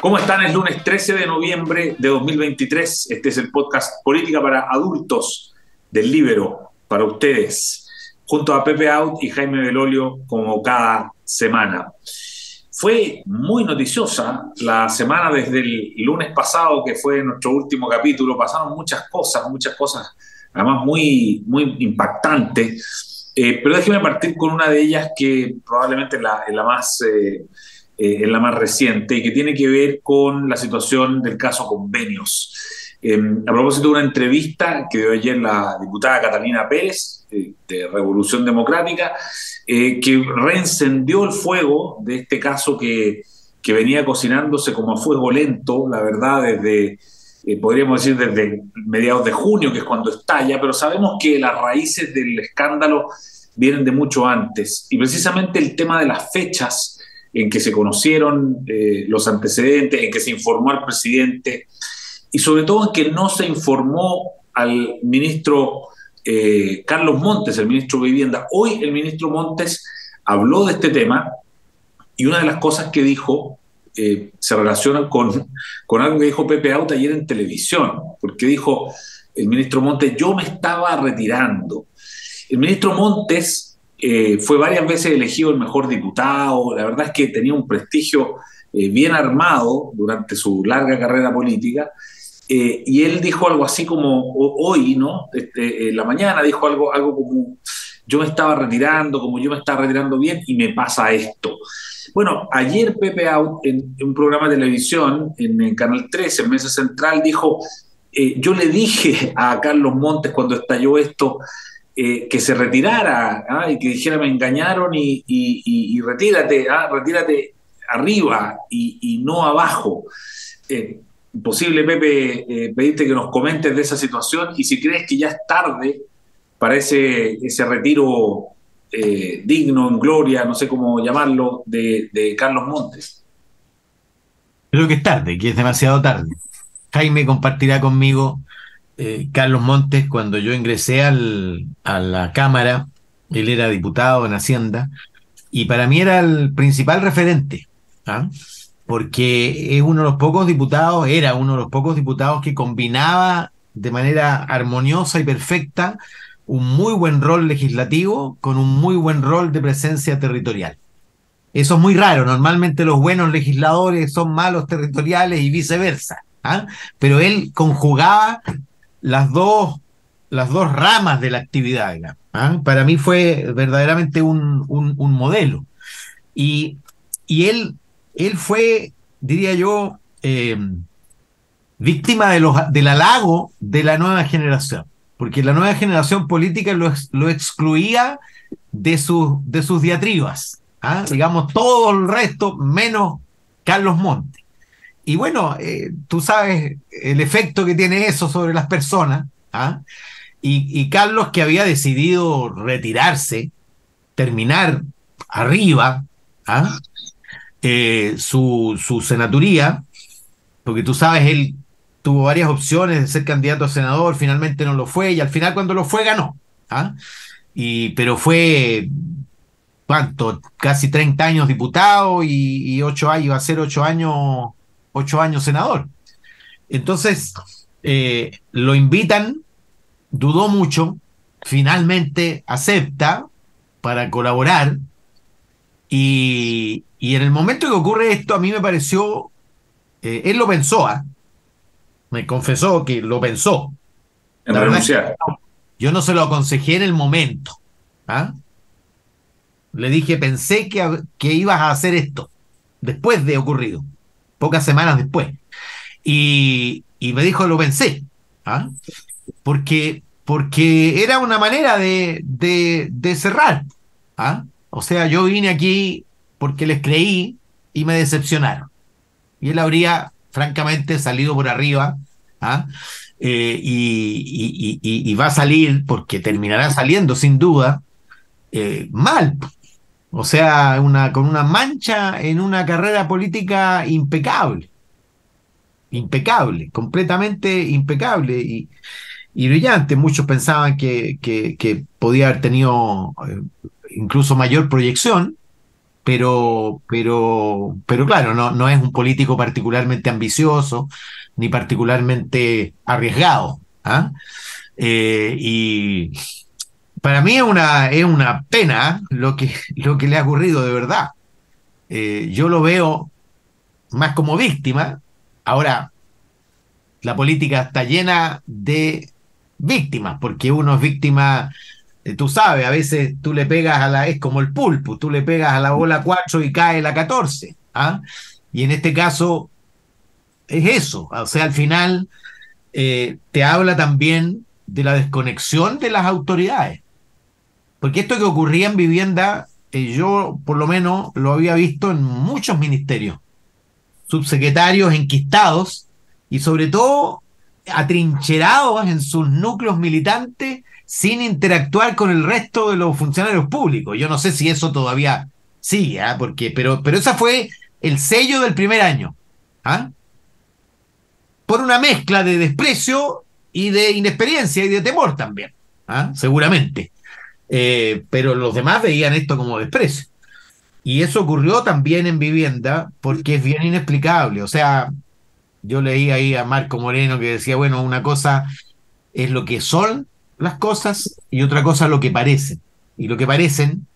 ¿Cómo están? Es lunes 13 de noviembre de 2023. Este es el podcast Política para Adultos del Libero para ustedes, junto a Pepe Out y Jaime Belolio, como cada semana. Fue muy noticiosa la semana desde el lunes pasado, que fue nuestro último capítulo. Pasaron muchas cosas, muchas cosas, además muy, muy impactantes. Eh, pero déjeme partir con una de ellas que probablemente es la, la más... Eh, eh, en la más reciente, y que tiene que ver con la situación del caso convenios. Em, a propósito de una entrevista que dio ayer la diputada Catalina Pérez, eh, de Revolución Democrática, eh, que reencendió el fuego de este caso que, que, venía cocinándose como a fuego lento, la verdad, desde, podríamos decir, desde mediados de junio, que es cuando estalla, pero sabemos que las raíces del escándalo vienen de mucho antes. Y precisamente el tema de las fechas en que se conocieron eh, los antecedentes, en que se informó al presidente y sobre todo en que no se informó al ministro eh, Carlos Montes, el ministro de Vivienda. Hoy el ministro Montes habló de este tema y una de las cosas que dijo eh, se relaciona con, con algo que dijo Pepe Auta ayer en televisión, porque dijo el ministro Montes, yo me estaba retirando. El ministro Montes eh, fue varias veces elegido el mejor diputado, la verdad es que tenía un prestigio eh, bien armado durante su larga carrera política, eh, y él dijo algo así como hoy, ¿no? Este, en la mañana dijo algo, algo como, yo me estaba retirando, como yo me estaba retirando bien, y me pasa esto. Bueno, ayer Pepe Out, en, un programa de televisión, en, en Canal 13, en Mesa Central, dijo, yo le dije a Carlos Montes cuando estalló esto, eh, que se retirara ¿ah? y que dijera me engañaron y, retírate, ¿ah? retírate arriba y, no abajo. Eh, imposible, Pepe, eh, pedirte que nos comentes de esa situación y si crees que ya es tarde para ese, ese retiro digno, en gloria, no sé cómo llamarlo, de Carlos Montes. Creo que es tarde, que es demasiado tarde. Jaime compartirá conmigo eh, Carlos Montes, cuando yo ingresé al, a la Cámara, él era diputado en Hacienda, y para mí era el principal referente, ¿ah? porque es uno de los pocos diputados, era uno de los pocos diputados que combinaba de manera armoniosa y perfecta un muy buen rol legislativo con un muy buen rol de presencia territorial. Eso es muy raro, normalmente los buenos legisladores son malos territoriales y viceversa. ¿ah? Pero él conjugaba las dos, las dos ramas de la actividad. ¿ah? Para mí fue verdaderamente un, un, modelo. Y, y, él, él fue, diría yo, em, víctima de los, del halago de la nueva generación, porque la nueva generación política lo, lo excluía de, sus de sus diatribas, ¿ah? digamos, todo el resto menos Carlos Monte. Y bueno, eh, tú sabes el efecto que tiene eso sobre las personas. ¿ah? Y, Carlos, que había decidido retirarse, terminar arriba ¿ah? eh, su, su senaturía, porque tú sabes, él tuvo varias opciones de ser candidato a senador, finalmente no lo fue, y al final cuando lo fue ganó. ¿ah? Y, pero fue, ¿cuánto? Casi 30 años diputado y, y 8 años, iba a ser 8 años ocho años senador. Entonces, eh, lo invitan, dudó mucho, finalmente acepta para colaborar y, en el momento que ocurre esto, a mí me pareció, eh, él lo pensó, ¿ah? me confesó que lo pensó. En renunciar. yo no se lo aconsejé en el momento. ¿ah? Le dije, pensé que, que ibas a hacer esto, después de ocurrido pocas semanas después. Y, me dijo, lo pensé, ¿ah? porque, porque era una manera de, de, cerrar. ¿ah? O sea, yo vine aquí porque les creí y me decepcionaron. Y él habría, francamente, salido por arriba. ¿ah? Eh, y, va a salir, porque terminará saliendo sin duda, eh, mal, o sea, una, con una mancha en una carrera política impecable. Impecable, completamente impecable y, brillante. Muchos pensaban que, que, podía haber tenido eh, incluso mayor proyección, pero, pero, pero claro, no, no es un político particularmente ambicioso ni particularmente arriesgado. ¿ah? Eh, y para mí es una, es una pena lo que, lo que le ha ocurrido de verdad. Eh, yo lo veo más como víctima. Ahora, la política está llena de víctimas, porque uno es víctima, eh, tú sabes, a veces tú le pegas a la, es como el pulpo, tú le pegas a la bola 4 y cae la 14. ¿ah? Y en este caso es eso, o sea, al final eh, te habla también de la desconexión de las autoridades. Porque esto que ocurría en vivienda, eh, yo por lo menos lo había visto en muchos ministerios, subsecretarios enquistados y sobre todo atrincherados en sus núcleos militantes sin interactuar con el resto de los funcionarios públicos. Yo no sé si eso todavía sigue, ¿ah? porque, pero, pero ese fue el sello del primer año. ¿ah? Por una mezcla de desprecio y de inexperiencia y de temor también, ¿ah? seguramente. Eh, pero los demás veían esto como desprecio. Y eso ocurrió también en vivienda porque es bien inexplicable. O sea, yo leí ahí a Marco Moreno que decía, bueno, una cosa es lo que son las cosas y otra cosa lo que parecen. Y lo que parecen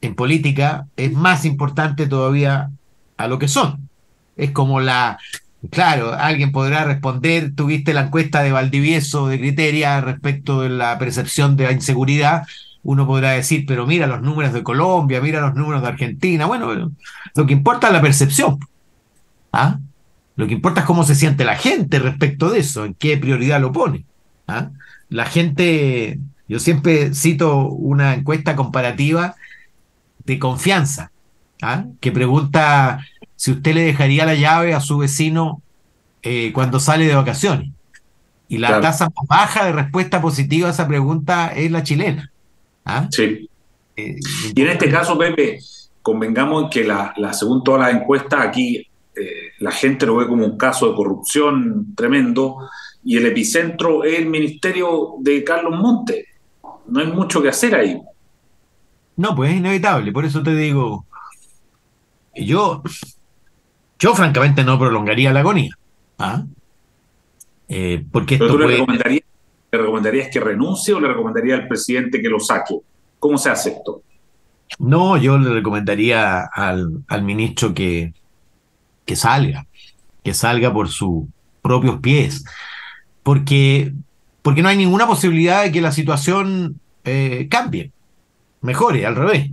en política es más importante todavía a lo que son. Es como la, claro, alguien podrá responder, tuviste la encuesta de Valdivieso de Criteria respecto de la percepción de la inseguridad, uno podrá decir, pero mira los números de Colombia, mira los números de Argentina, bueno, lo que importa es la percepción. ¿Ah? Lo que importa es cómo se siente la gente respecto de eso, en qué prioridad lo pone. ¿ah? La gente, yo siempre cito una encuesta comparativa de confianza, ¿ah? que pregunta si usted le dejaría la llave a su vecino eh, cuando sale de vacaciones. Y la tasa más baja de respuesta positiva a esa pregunta es la chilena. ¿Ah? Sí. Eh, y en este caso, Pepe, convengamos que la, la según todas las encuestas aquí eh, la gente lo ve como un caso de corrupción tremendo y el epicentro es el ministerio de Carlos Monte. No hay mucho que hacer ahí. No, pues es inevitable, por eso te digo, yo, yo francamente no prolongaría la agonía. ¿ah? Eh, porque esto le, recomendarías, le, recomendarías, que renuncie o le recomendaría al presidente que lo saque? ¿Cómo se hace esto? No, yo le recomendaría al, al ministro que, que salga, que salga por sus propios pies, porque, porque no hay ninguna posibilidad de que la situación eh, cambie, mejore, al revés.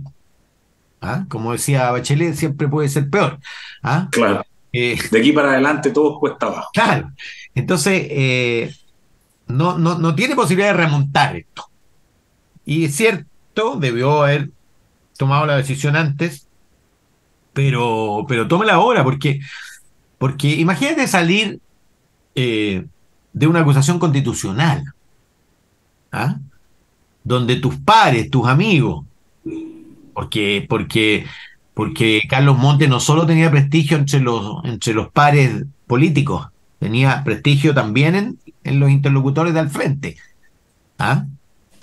¿Ah? Como decía Bachelet, siempre puede ser peor. ¿Ah? Claro. Eh, de aquí para adelante todo cuesta abajo. Claro. Entonces, eh, no, no, no tiene posibilidad de remontar esto. Y es cierto, debió haber tomado la decisión antes, pero, pero tómela ahora, porque, porque imagínate salir eh, de una acusación constitucional, ¿ah? donde tus pares, tus amigos, porque, porque, porque Carlos Monte no solo tenía prestigio entre los, entre los pares políticos, tenía prestigio también en, los interlocutores del frente. ¿ah?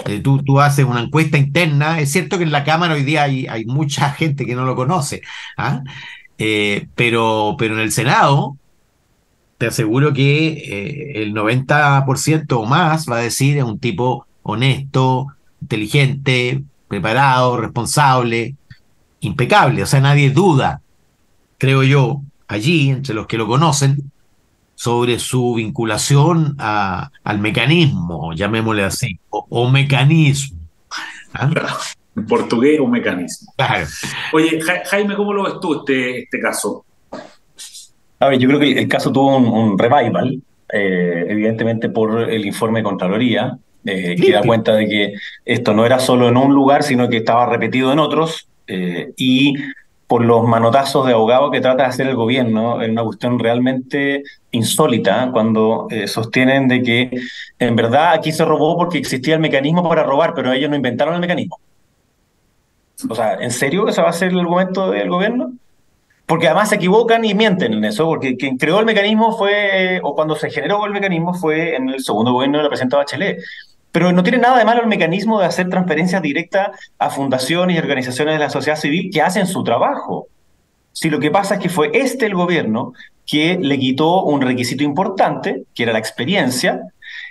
Eh, tú, tú, haces una encuesta interna, es cierto que en la Cámara hoy día hay, hay mucha gente que no lo conoce, ¿ah? eh, pero, pero en el Senado te aseguro que eh, el 90% o más va a decir es un tipo honesto, inteligente, preparado, responsable, impecable, o sea, nadie duda, creo yo, allí, entre los que lo conocen, sobre su vinculación a, al mecanismo, llamémosle así, o, mecanismo. ¿Ah? En portugués o mecanismo. Oye, Jaime, ¿cómo lo ves tú este, este caso? A ver, yo creo que el caso tuvo un, revival, eh, evidentemente por el informe de Contraloría, eh, que da cuenta de que esto no era solo en un lugar, sino que estaba repetido en otros, eh, y por los manotazos de abogado que trata de hacer el gobierno, en una cuestión realmente insólita, cuando eh, sostienen de que en verdad aquí se robó porque existía el mecanismo para robar, pero ellos no inventaron el mecanismo. O sea, ¿en serio ese va a ser el argumento del gobierno? Porque además se equivocan y mienten en eso, porque quien creó el mecanismo fue, o cuando se generó el mecanismo fue en el segundo gobierno de la presidenta Bachelet Pero no tiene nada de malo el mecanismo de hacer transferencias directas a fundaciones y organizaciones de la sociedad civil que hacen su trabajo. Si lo que pasa es que fue este el gobierno que le quitó un requisito importante, que era la experiencia,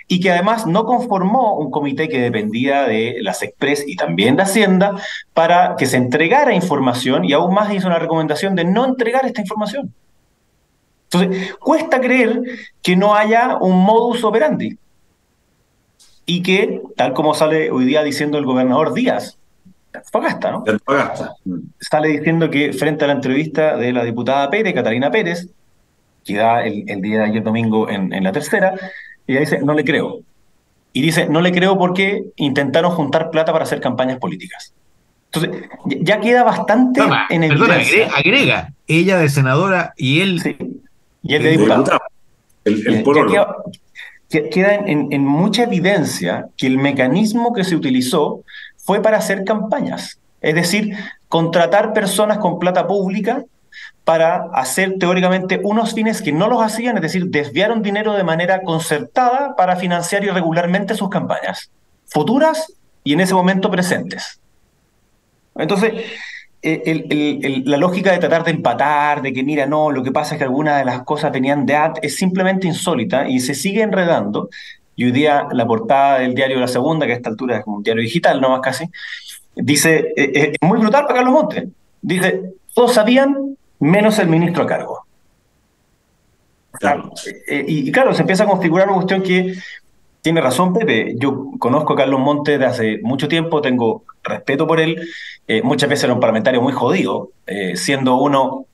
y que además no conformó un comité que dependía de las Express y también de Hacienda para que se entregara información y aún más hizo una recomendación de no entregar esta información. Entonces, cuesta creer que no haya un modus operandi y que, tal como sale hoy día diciendo el gobernador Díaz, Fagasta, ¿no? Sale diciendo que frente a la entrevista de la diputada Pérez, Catalina Pérez, que da el, día de ayer domingo en, en la tercera, ella dice, no le creo. Y dice, no le creo porque intentaron juntar plata para hacer campañas políticas. Entonces, ya queda bastante en el Perdona, agrega, ella de senadora y él... Sí, y él de diputado. El, el queda, queda en, mucha evidencia que el mecanismo que se utilizó fue para hacer campañas. Es decir, contratar personas con plata pública para hacer teóricamente unos fines que no los hacían, es decir, desviaron dinero de manera concertada para financiar irregularmente sus campañas, futuras y en ese momento presentes. Entonces, la lógica de tratar de empatar, de que mira, no, lo que pasa es que algunas de las cosas venían de AT, es simplemente insólita y se sigue enredando. Y hoy día la portada del diario La Segunda, que a esta altura es como un diario digital, no más casi, dice, eh, eh, es muy brutal para Carlos Montes. Dice, todos sabían menos el ministro a cargo. Eh, y, claro, se empieza a configurar una cuestión que tiene razón Pepe. Yo conozco a Carlos Montes desde hace mucho tiempo, tengo respeto por él. Eh, muchas veces era un parlamentario muy jodido, eh, siendo uno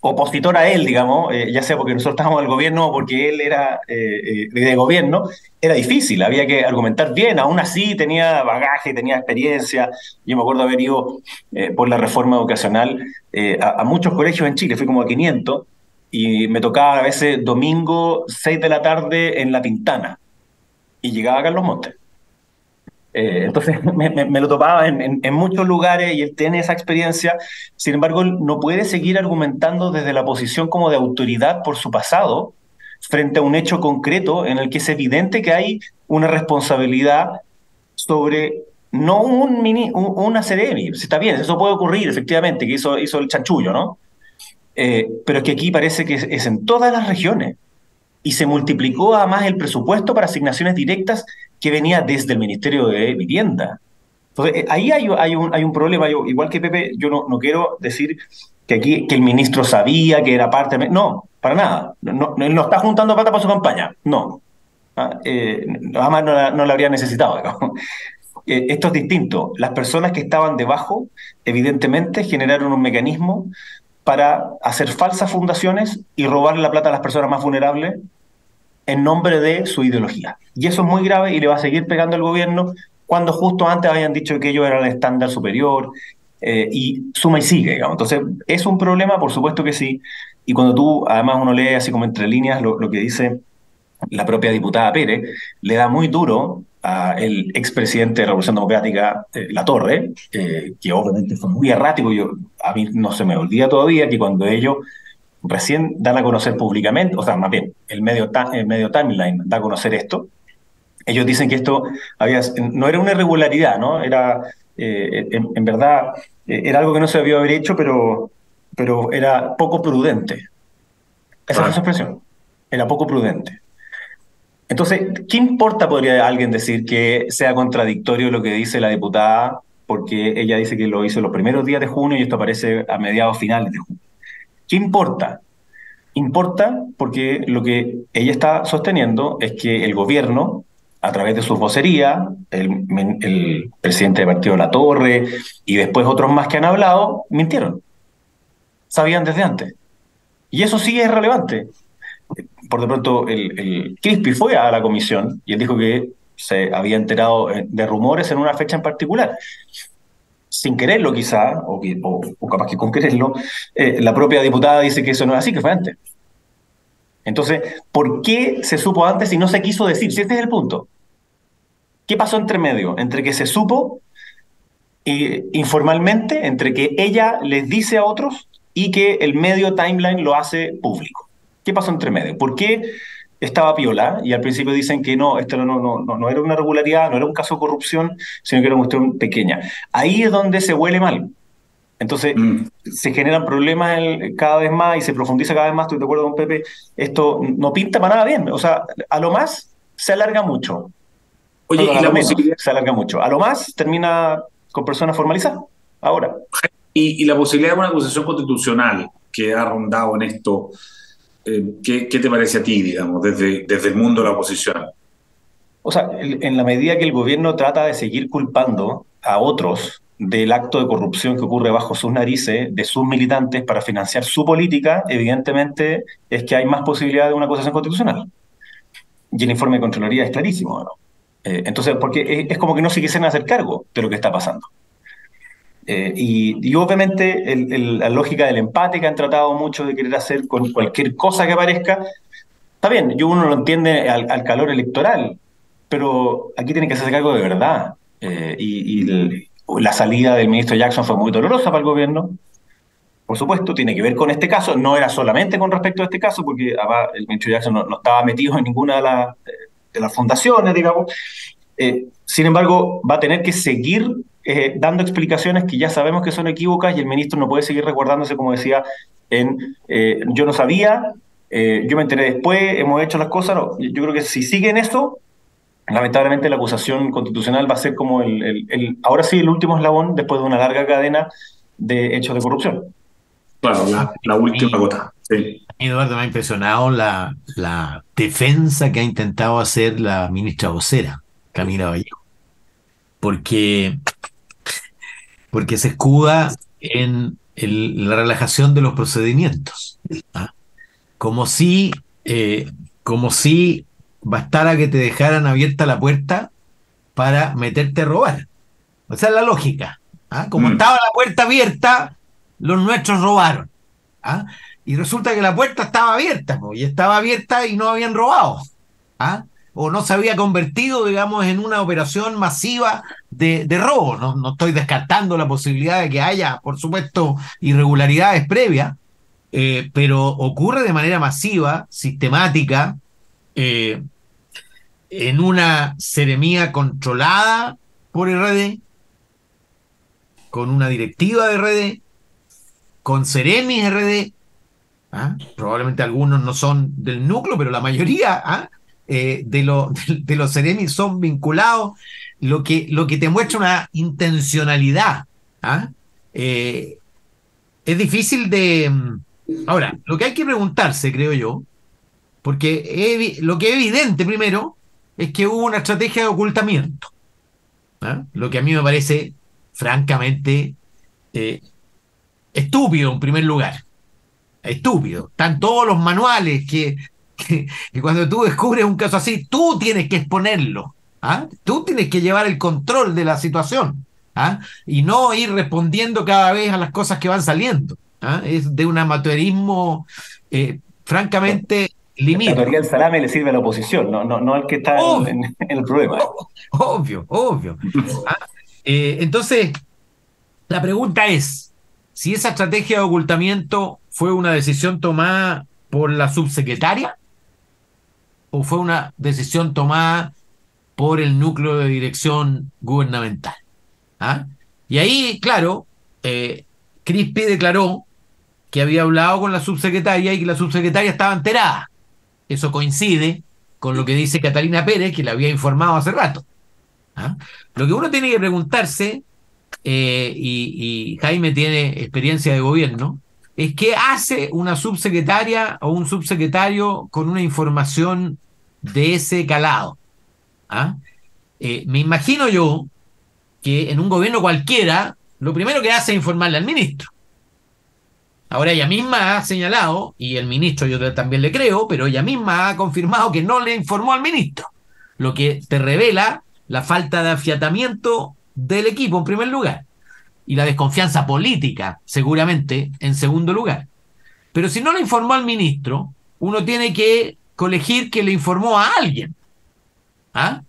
opositor a él, digamos, ya sea porque nosotros estábamos en el gobierno o porque él era de gobierno, era difícil, había que argumentar bien, aún así tenía bagaje, tenía experiencia. Yo me acuerdo haber ido por la reforma educacional eh, a, muchos colegios en Chile, fui como a 500, y me tocaba a veces domingo, 6 de la tarde en La Pintana, y llegaba a Carlos Montes. Eh, entonces me, lo topaba en, muchos lugares y él tiene esa experiencia. Sin embargo, no puede seguir argumentando desde la posición como de autoridad por su pasado frente a un hecho concreto en el que es evidente que hay una responsabilidad sobre no un mini, una CDM. Está bien, eso puede ocurrir, efectivamente, que hizo, hizo el chanchullo, ¿no? Eh, pero es que aquí parece que es, en todas las regiones. Y se multiplicó además el presupuesto para asignaciones directas que venía desde el Ministerio de Vivienda. Entonces, eh, ahí hay, un, hay un problema. Igual que Pepe, yo no, no quiero decir que aquí que el ministro sabía que era parte. No, para nada. No, él no está juntando plata para su campaña. No. Ah, eh, además no la, no la habría necesitado. Eh, esto es distinto. Las personas que estaban debajo, evidentemente, generaron un mecanismo para hacer falsas fundaciones y robarle la plata a las personas más vulnerables en nombre de su ideología. Y eso es muy grave y le va a seguir pegando al gobierno cuando justo antes habían dicho que ellos eran el estándar superior eh, y suma y sigue. Entonces, ¿es un problema? Por supuesto que sí. Y cuando tú, además, uno lee así como entre líneas lo, que dice la propia diputada Pérez, le da muy duro el expresidente de Revolución Democrática, eh, La Torre, eh, que obviamente fue muy errático. Yo, a mí no se me olvida todavía que cuando ellos recién dan a conocer públicamente, o sea, más bien, el medio, el medio timeline da a conocer esto, ellos dicen que esto había, no era una irregularidad, ¿no? Era, eh, en, verdad, era algo que no se debió haber hecho, pero, pero era poco prudente. Esa es su expresión. Era poco prudente. Entonces, ¿qué importa, podría alguien decir, que sea contradictorio lo que dice la diputada? Porque ella dice que lo hizo los primeros días de junio y esto aparece a mediados finales de junio. ¿Qué importa? Importa porque lo que ella está sosteniendo es que el gobierno, a través de su vocería, el, presidente del partido La Torre y después otros más que han hablado, mintieron. Sabían desde antes. Y eso sí es relevante por de pronto el, el Crispi fue a la comisión y él dijo que se había enterado eh, de rumores en una fecha en particular. Sin quererlo quizá, o, o, capaz que con quererlo, eh, la propia diputada dice que eso no es así, que fue antes. Entonces, ¿por qué se supo antes y no se quiso decir? Si este es el punto. ¿Qué pasó entre medio? Entre que se supo informalmente, entre que ella les dice a otros y que el medio timeline lo hace público. ¿Qué pasó entre medio? ¿Por qué estaba piola y al principio dicen que no, esto no, no, no, no era una regularidad, no era un caso de corrupción, sino que era una cuestión pequeña. Ahí es donde se huele mal. Entonces mm. se generan problemas cada vez más y se profundiza cada vez más, estoy de acuerdo con Pepe, esto no pinta para nada bien. O sea, a lo más se alarga mucho. Oye, y la posibilidad... se alarga mucho. A lo más termina con personas formalizadas. Ahora. Y, la posibilidad de una acusación constitucional que ha rondado en esto, eh, ¿qué, te parece a ti, digamos, desde, desde el mundo de la oposición? O sea, en la medida que el gobierno trata de seguir culpando a otros del acto de corrupción que ocurre bajo sus narices, de sus militantes, para financiar su política, evidentemente es que hay más posibilidad de una acusación constitucional. Y el informe de Contraloría es clarísimo, ¿no? Eh, entonces, porque es, como que no se quisieran hacer cargo de lo que está pasando. Eh, y, obviamente la lógica del empate que han tratado mucho de querer hacer con cualquier cosa que aparezca, está bien, yo uno lo entiende al, calor electoral, pero aquí tiene que hacerse cargo de verdad. Eh, y, la salida del ministro Jackson fue muy dolorosa para el gobierno. Por supuesto, tiene que ver con este caso. No era solamente con respecto a este caso, porque el ministro Jackson no, estaba metido en ninguna de, de las fundaciones, digamos. Eh, sin embargo, va a tener que seguir eh, dando explicaciones que ya sabemos que son equívocas y el ministro no puede seguir recordándose, como decía, en eh, yo no sabía, yo me enteré después, hemos hecho las cosas. No, yo creo que si sigue en eso, lamentablemente la acusación constitucional va a ser como el, ahora sí el último eslabón después de una larga cadena de hechos de corrupción. Claro, la, última gota. Sí. Eduardo, me ha impresionado la, la defensa que ha intentado hacer la ministra vocera, Camila Vallejo. Porque, porque se escuda en la relajación de los procedimientos. ¿ah? Como si, eh, como si bastara que te dejaran abierta la puerta para meterte a robar. Esa es la lógica. ¿ah? Como mm. estaba la puerta abierta, los nuestros robaron. ¿ah? Y resulta que la puerta estaba abierta, y estaba abierta y no habían robado. ¿ah? O no se había convertido, digamos, en una operación masiva de, robo. No, no, estoy descartando la posibilidad de que haya, por supuesto, irregularidades previas, eh, pero ocurre de manera masiva, sistemática, eh, en una seremía controlada por RD, con una directiva de RD, con Ceremis RD, ¿ah? probablemente algunos no son del núcleo, pero la mayoría ¿ah? Eh, de, de, los Ceremis son vinculados, lo que, lo que te muestra una intencionalidad. ¿ah? Eh, es difícil de... Ahora, lo que hay que preguntarse, creo yo, porque lo que es evidente primero es que hubo una estrategia de ocultamiento. ¿ah? Lo que a mí me parece francamente eh, estúpido en primer lugar. Estúpido. Están todos los manuales que, cuando tú descubres un caso así, tú tienes que exponerlo. ¿ah? Tú tienes que llevar el control de la situación. ¿ah? Y no ir respondiendo cada vez a las cosas que van saliendo. Es de un amateurismo eh, francamente la teoría del salame le sirve a la oposición, no, no, no al que está en, el problema. Obvio, obvio. Ah, eh, entonces, la pregunta es, si esa estrategia de ocultamiento fue una decisión tomada por la subsecretaria o fue una decisión tomada por el núcleo de dirección gubernamental. ¿Ah? Y ahí, claro, eh, Crispi declaró que había hablado con la subsecretaria y que la subsecretaria estaba enterada. Eso coincide con lo que dice Catalina Pérez, que le había informado hace rato. ¿ah? Lo que uno tiene que preguntarse, eh, y, Jaime tiene experiencia de gobierno, es qué hace una subsecretaria o un subsecretario con una información de ese calado. ¿ah? Eh, me imagino yo que en un gobierno cualquiera, lo primero que hace es informarle al ministro. Ahora ella misma ha señalado, y el ministro yo también le creo, pero ella misma ha confirmado que no le informó al ministro, lo que te revela la falta de afiatamiento del equipo en primer lugar y la desconfianza política, seguramente, en segundo lugar. Pero si no le informó al ministro, uno tiene que colegir que le informó a alguien. ¿Ah?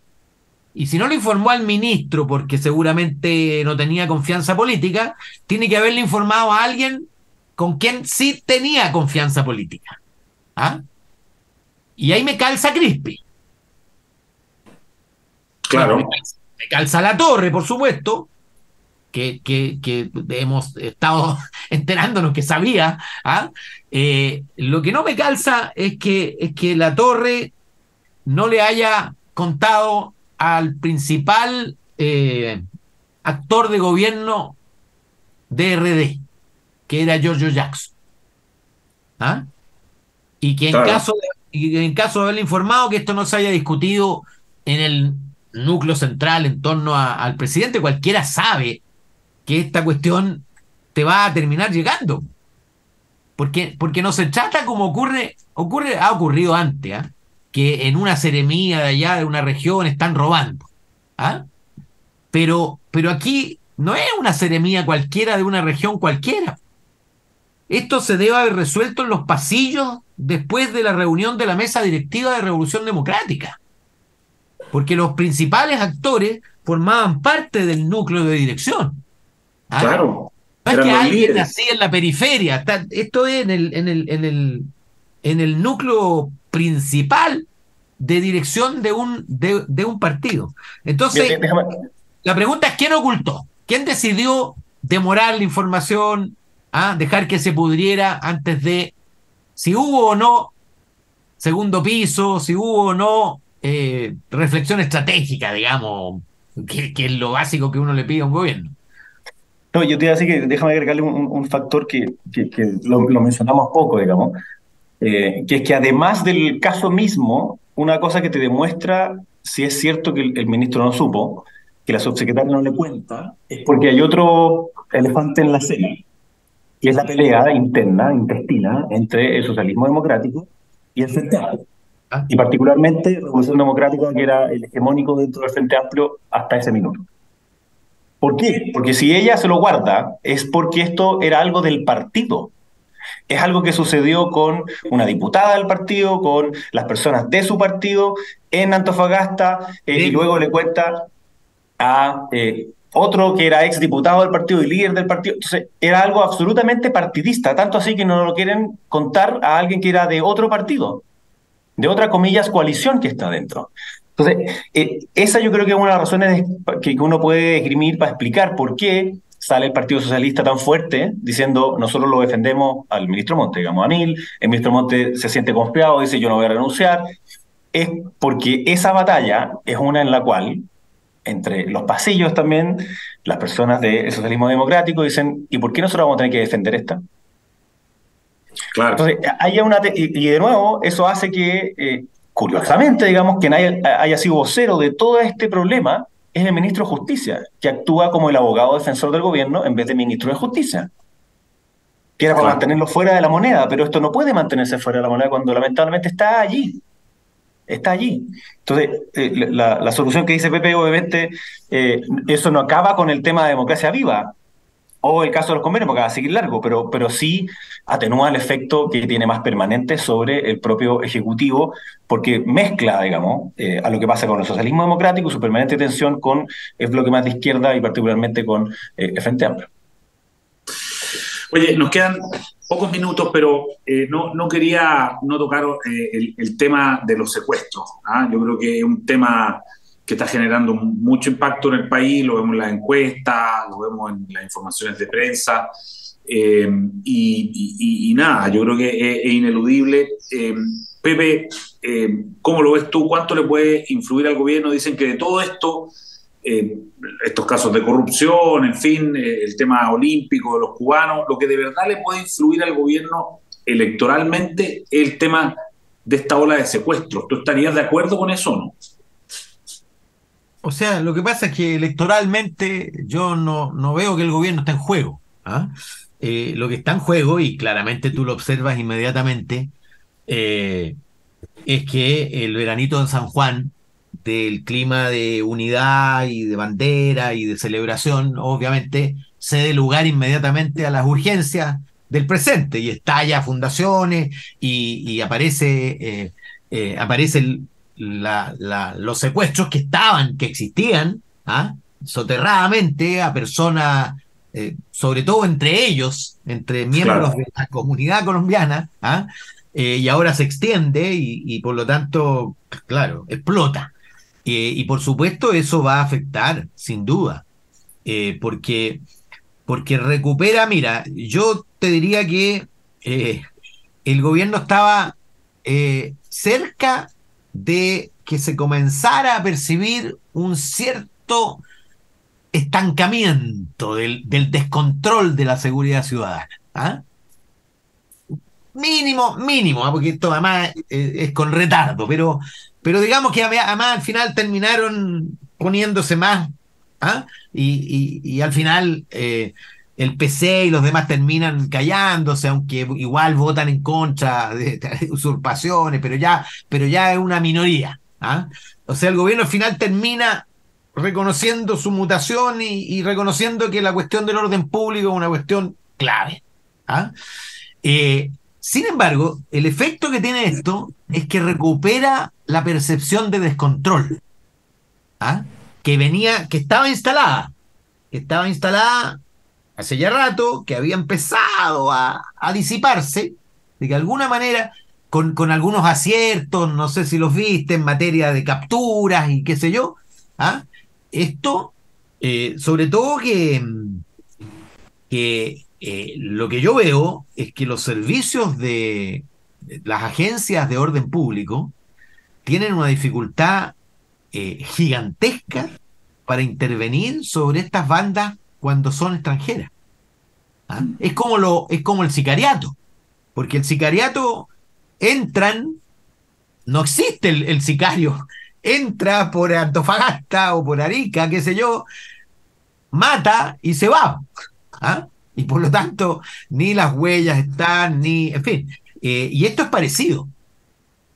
Y si no le informó al ministro porque seguramente no tenía confianza política, tiene que haberle informado a alguien con quien sí tenía confianza política. ¿Ah? y ahí me calza Crispi. Claro. Me calza, la torre, por supuesto, que, que, hemos estado enterándonos que sabía. ¿ah? Eh, lo que no me calza es que, es que la torre no le haya contado al principal eh, actor de gobierno de RD, que era Giorgio Jackson. ¿Ah? Y que en, caso de, en caso de haberle informado que esto no se haya discutido en el núcleo central en torno al presidente, cualquiera sabe que esta cuestión te va a terminar llegando. Porque, porque no se trata como ocurre, ocurre, ha ocurrido antes, ¿ah? que en una seremía de allá de una región están robando. ¿ah? Pero, pero aquí no es una seremía cualquiera de una región cualquiera. Esto se debe haber resuelto en los pasillos después de la reunión de la mesa directiva de Revolución Democrática. Porque los principales actores formaban parte del núcleo de dirección. ¿Ah? Claro. No es que alguien así en la periferia. esto es en el, en, el, en, el, en el núcleo principal de dirección de un, de, un partido. Entonces, la pregunta es: ¿quién ocultó? ¿Quién decidió demorar la información, a dejar que se pudriera antes de si hubo o no segundo piso, si hubo o no eh, reflexión estratégica, digamos, que, es lo básico que uno le pide a un gobierno? No, yo te iba a decir que déjame agregarle un, factor que, que, lo, mencionamos poco, digamos, eh, que es que además del caso mismo, una cosa que te demuestra si es cierto que el, ministro no supo, que la subsecretaria no le cuenta, es porque hay otro elefante en la cena, que es la pelea interna, intestina, entre el socialismo democrático y el Frente Amplio. Ah. Y particularmente la Revolución Democrática, que era el hegemónico dentro del Frente Amplio hasta ese minuto. ¿Por qué? Porque si ella se lo guarda, es porque esto era algo del partido. Es algo que sucedió con una diputada del partido, con las personas de su partido en Antofagasta, eh, y luego le cuenta a eh, otro que era ex diputado del partido y líder del partido. Entonces, era algo absolutamente partidista, tanto así que no lo quieren contar a alguien que era de otro partido, de otra, comillas, coalición que está dentro. Entonces, eh, esa yo creo que es una de las razones que uno puede esgrimir para explicar por qué sale el Partido Socialista tan fuerte diciendo nosotros lo defendemos al ministro Monte, digamos a Nil, el ministro Monte se siente confiado, dice yo no voy a renunciar, es porque esa batalla es una en la cual entre los pasillos también las personas del socialismo democrático dicen ¿y por qué nosotros vamos a tener que defender esta? Claro. Entonces, haya una y, de nuevo, eso hace que, eh, curiosamente, digamos, que haya, haya sido vocero de todo este problema es el ministro de Justicia, que actúa como el abogado defensor del gobierno en vez de ministro de Justicia. Que era para mantenerlo fuera de la moneda, pero esto no puede mantenerse fuera de la moneda cuando lamentablemente está allí. Está allí. Entonces, eh, la, solución que dice Pepe, obviamente, eh, eso no acaba con el tema de democracia viva, o el caso de los convenios, porque va a seguir largo, pero, pero sí atenúa el efecto que tiene más permanente sobre el propio Ejecutivo, porque mezcla, digamos, eh, a lo que pasa con el socialismo democrático, su permanente tensión con el bloque más de izquierda y particularmente con eh, el Frente Amplio. Oye, nos quedan pocos minutos, pero eh, no, no quería no tocar el, tema de los secuestros. ¿ah? Yo creo que es un tema que está generando mucho impacto en el país, lo vemos en las encuestas, lo vemos en las informaciones de prensa, eh, y, nada, yo creo que es, ineludible. Eh, Pepe, eh, ¿cómo lo ves tú? ¿Cuánto le puede influir al gobierno? Dicen que de todo esto, estos casos de corrupción, en fin, el tema olímpico de los cubanos, lo que de verdad le puede influir al gobierno electoralmente es el tema de esta ola de secuestros. ¿Tú estarías de acuerdo con eso o no? O sea, lo que pasa es que electoralmente yo no, no veo que el gobierno está en juego. ¿ah? Eh, lo que está en juego, y claramente tú lo observas inmediatamente, eh, es que el veranito de San Juan, del clima de unidad y de bandera y de celebración, obviamente cede lugar inmediatamente a las urgencias del presente y estalla fundaciones y, aparece, eh, aparece el, los secuestros que estaban, que existían, ¿ah? soterradamente a personas, eh, sobre todo entre ellos, entre miembros de la comunidad colombiana, ¿ah? y ahora se extiende y, por lo tanto, claro, explota. y por supuesto eso va a afectar, sin duda, porque, porque recupera, mira, yo te diría que el gobierno estaba cerca de que se comenzara a percibir un cierto estancamiento del, descontrol de la seguridad ciudadana. ¿ah? Mínimo, mínimo, ¿ah? porque esto además es, con retardo, pero, pero digamos que además al final terminaron poniéndose más, ¿ah? y, al final eh, el PC y los demás terminan callándose, aunque igual votan en contra de, usurpaciones, pero ya, pero ya es una minoría. ¿ah? O sea, el gobierno al final termina reconociendo su mutación y, reconociendo que la cuestión del orden público es una cuestión clave. ¿ah? Eh, sin embargo, el efecto que tiene esto es que recupera la percepción de descontrol, ¿ah? que venía, que estaba instalada, que estaba instalada hace ya rato, que había empezado a, disiparse, de que alguna manera, con, con, algunos aciertos, no sé si los viste, en materia de capturas y qué sé yo, ¿ah? esto, eh, sobre todo que, que eh, lo que yo veo es que los servicios de, las agencias de orden público tienen una dificultad eh, gigantesca para intervenir sobre estas bandas cuando son extranjeras. ¿Ah? Es, como lo, es como el sicariato, porque el sicariato entran, no existe el, sicario, entra por Antofagasta o por Arica, qué sé yo, mata y se va. ¿Ah? Y por lo tanto, ni las huellas están, ni, en fin. Eh, y esto es parecido.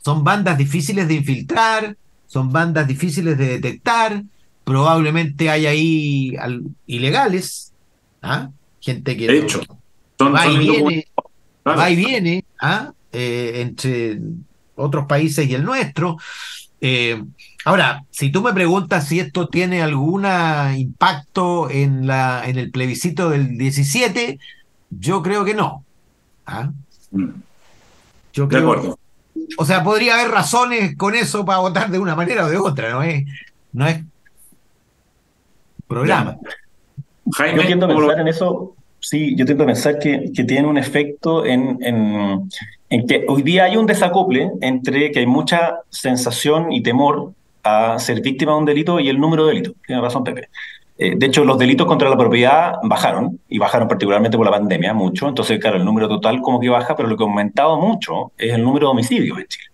Son bandas difíciles de infiltrar, son bandas difíciles de detectar, probablemente hay ahí ilegales, ¿ah? gente que de hecho, va, y viene, va, y viene, ¿ah? eh, entre otros países y el nuestro. Eh, ahora, si tú me preguntas si esto tiene algún impacto en, la, en el plebiscito del 17, yo creo que no. ¿ah? Mm. Yo creo, de acuerdo. O sea, podría haber razones con eso para votar de una manera o de otra, ¿no es? No es programa. Jaime, yo tiendo a pensar en eso, sí, yo tiendo a pensar que, que tiene un efecto en, en, en, que hoy día hay un desacople entre que hay mucha sensación y temor a ser víctima de un delito y el número de delitos. Tiene razón Pepe. Eh, de hecho, los delitos contra la propiedad bajaron, y bajaron particularmente por la pandemia, mucho. Entonces, claro, el número total como que baja, pero lo que ha aumentado mucho es el número de homicidios en Chile.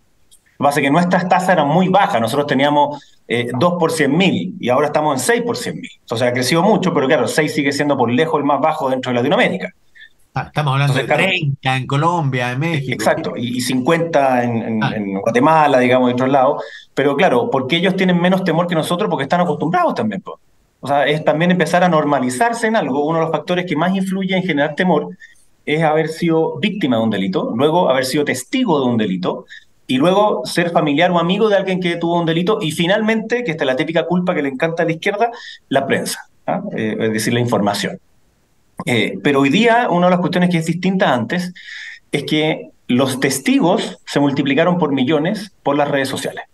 Lo que pasa es que nuestras tasas eran muy bajas. Nosotros teníamos eh, 2 por 100 mil y ahora estamos en 6 por 100 mil. O sea, ha crecido mucho, pero claro, 6 sigue siendo por lejos el más bajo dentro de Latinoamérica. Ah, estamos hablando de 30 en Colombia, en México. Exacto, y, 50 en, ah. en, Guatemala, digamos, de otros lados. Pero claro, porque ellos tienen menos temor que nosotros porque están acostumbrados también. O sea, es también empezar a normalizarse en algo. Uno de los factores que más influye en generar temor es haber sido víctima de un delito, luego haber sido testigo de un delito, y luego ser familiar o amigo de alguien que tuvo un delito y finalmente, que esta es la típica culpa que le encanta a la izquierda, la prensa, ¿ah? eh, es decir, la información. Eh, pero hoy día una de las cuestiones que es distinta antes es que los testigos se multiplicaron por millones por las redes sociales.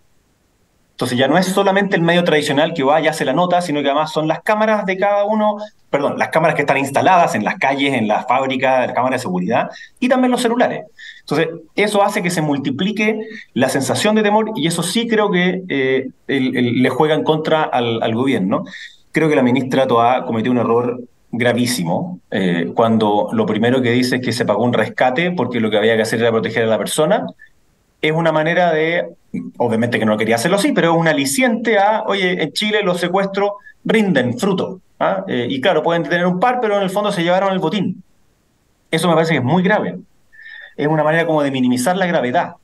Entonces ya no es solamente el medio tradicional que va y hace la nota, sino que además son las cámaras de cada uno, perdón, las cámaras que están instaladas en las calles, en las fábricas, las cámaras de seguridad y también los celulares. Entonces, eso hace que se multiplique la sensación de temor y eso sí creo que eh, le juega en contra al, gobierno. Creo que la ministra Toa cometió un error gravísimo eh, cuando lo primero que dice es que se pagó un rescate porque lo que había que hacer era proteger a la persona. Es una manera de, obviamente que no quería hacerlo así, pero es un aliciente a, oye, en Chile los secuestros rinden fruto. ¿ah? Eh, y claro, pueden tener un par, pero en el fondo se llevaron el botín. Eso me parece que es muy grave es una manera como de minimizar la gravedad.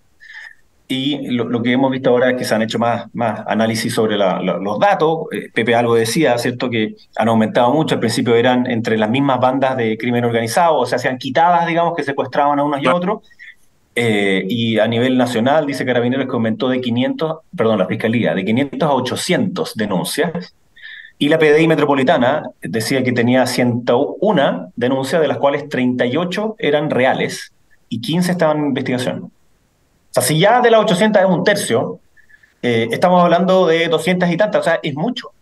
Y lo, que hemos visto ahora es que se han hecho más, más análisis sobre los datos. Eh, Pepe algo decía, ¿cierto? Que han aumentado mucho. Al principio eran entre las mismas bandas de crimen organizado, o sea, se han quitadas, digamos, que secuestraban a unos y a otros. Eh, y a nivel nacional, dice Carabineros que aumentó de 500, perdón, la Fiscalía, de 500 a 800 denuncias. Y la PDI metropolitana decía que tenía 101 denuncias, de las cuales 38 eran reales y 15 estaban en investigación. O sea, si ya de las 800 es un tercio, eh, estamos hablando de 200 y tantas, o sea, es mucho.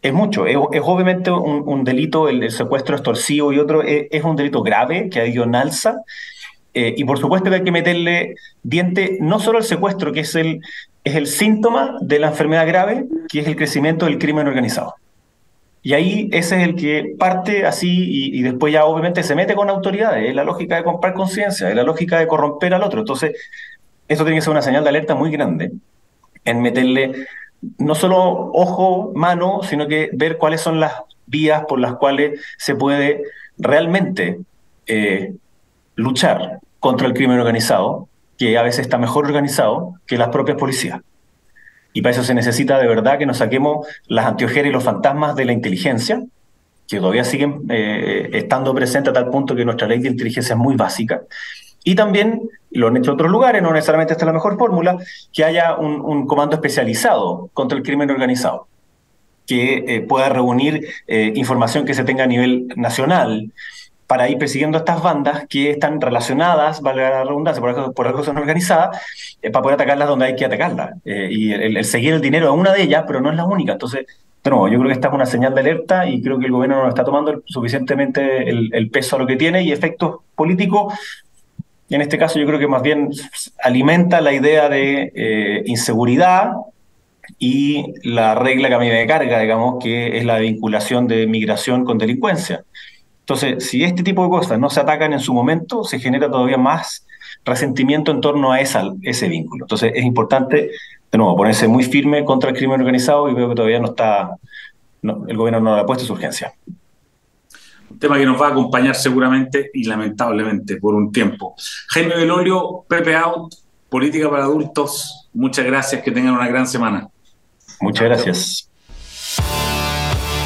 Es mucho, es, obviamente un, delito, el, secuestro extorsivo y otro, es, un delito grave que ha ido en alza. Eh, y por supuesto que hay que meterle diente no solo al secuestro, que es el, es el síntoma de la enfermedad grave, que es el crecimiento del crimen organizado. Y ahí ese es el que parte así y, después ya obviamente se mete con autoridades. Es la lógica de comprar conciencia, es la lógica de corromper al otro. Entonces, esto tiene que ser una señal de alerta muy grande en meterle no solo ojo, mano, sino que ver cuáles son las vías por las cuales se puede realmente eh, luchar contra el crimen organizado, que a veces está mejor organizado que las propias policías. Y para eso se necesita de verdad que nos saquemos las antiojeras y los fantasmas de la inteligencia, que todavía siguen eh, estando presentes a tal punto que nuestra ley de inteligencia es muy básica, y también, lo han hecho otros lugares, no necesariamente esta es la mejor fórmula, que haya un, comando especializado contra el crimen organizado, que eh, pueda reunir eh, información que se tenga a nivel nacional para ir persiguiendo estas bandas que están relacionadas, valga la redundancia, por algo, por algo son organizadas, eh, para poder atacarlas donde hay que atacarlas. y el, seguir el dinero es una de ellas, pero no es la única. Entonces, no, yo creo que esta es una señal de alerta y creo que el gobierno no está tomando suficientemente el, peso a lo que tiene y efectos políticos en este caso yo creo que más bien alimenta la idea de eh, inseguridad y la regla que a mí me carga, digamos, que es la vinculación de migración con delincuencia. Entonces, si este tipo de cosas no se atacan en su momento, se genera todavía más resentimiento en torno a esa, ese vínculo. Entonces, es importante, de nuevo, ponerse muy firme contra el crimen organizado y veo que todavía no está, el gobierno no le ha puesto su urgencia tema que nos va a acompañar seguramente y lamentablemente por un tiempo. Jaime Belolio, Pepe Out, Política para Adultos, muchas gracias, que tengan una gran semana. Muchas gracias.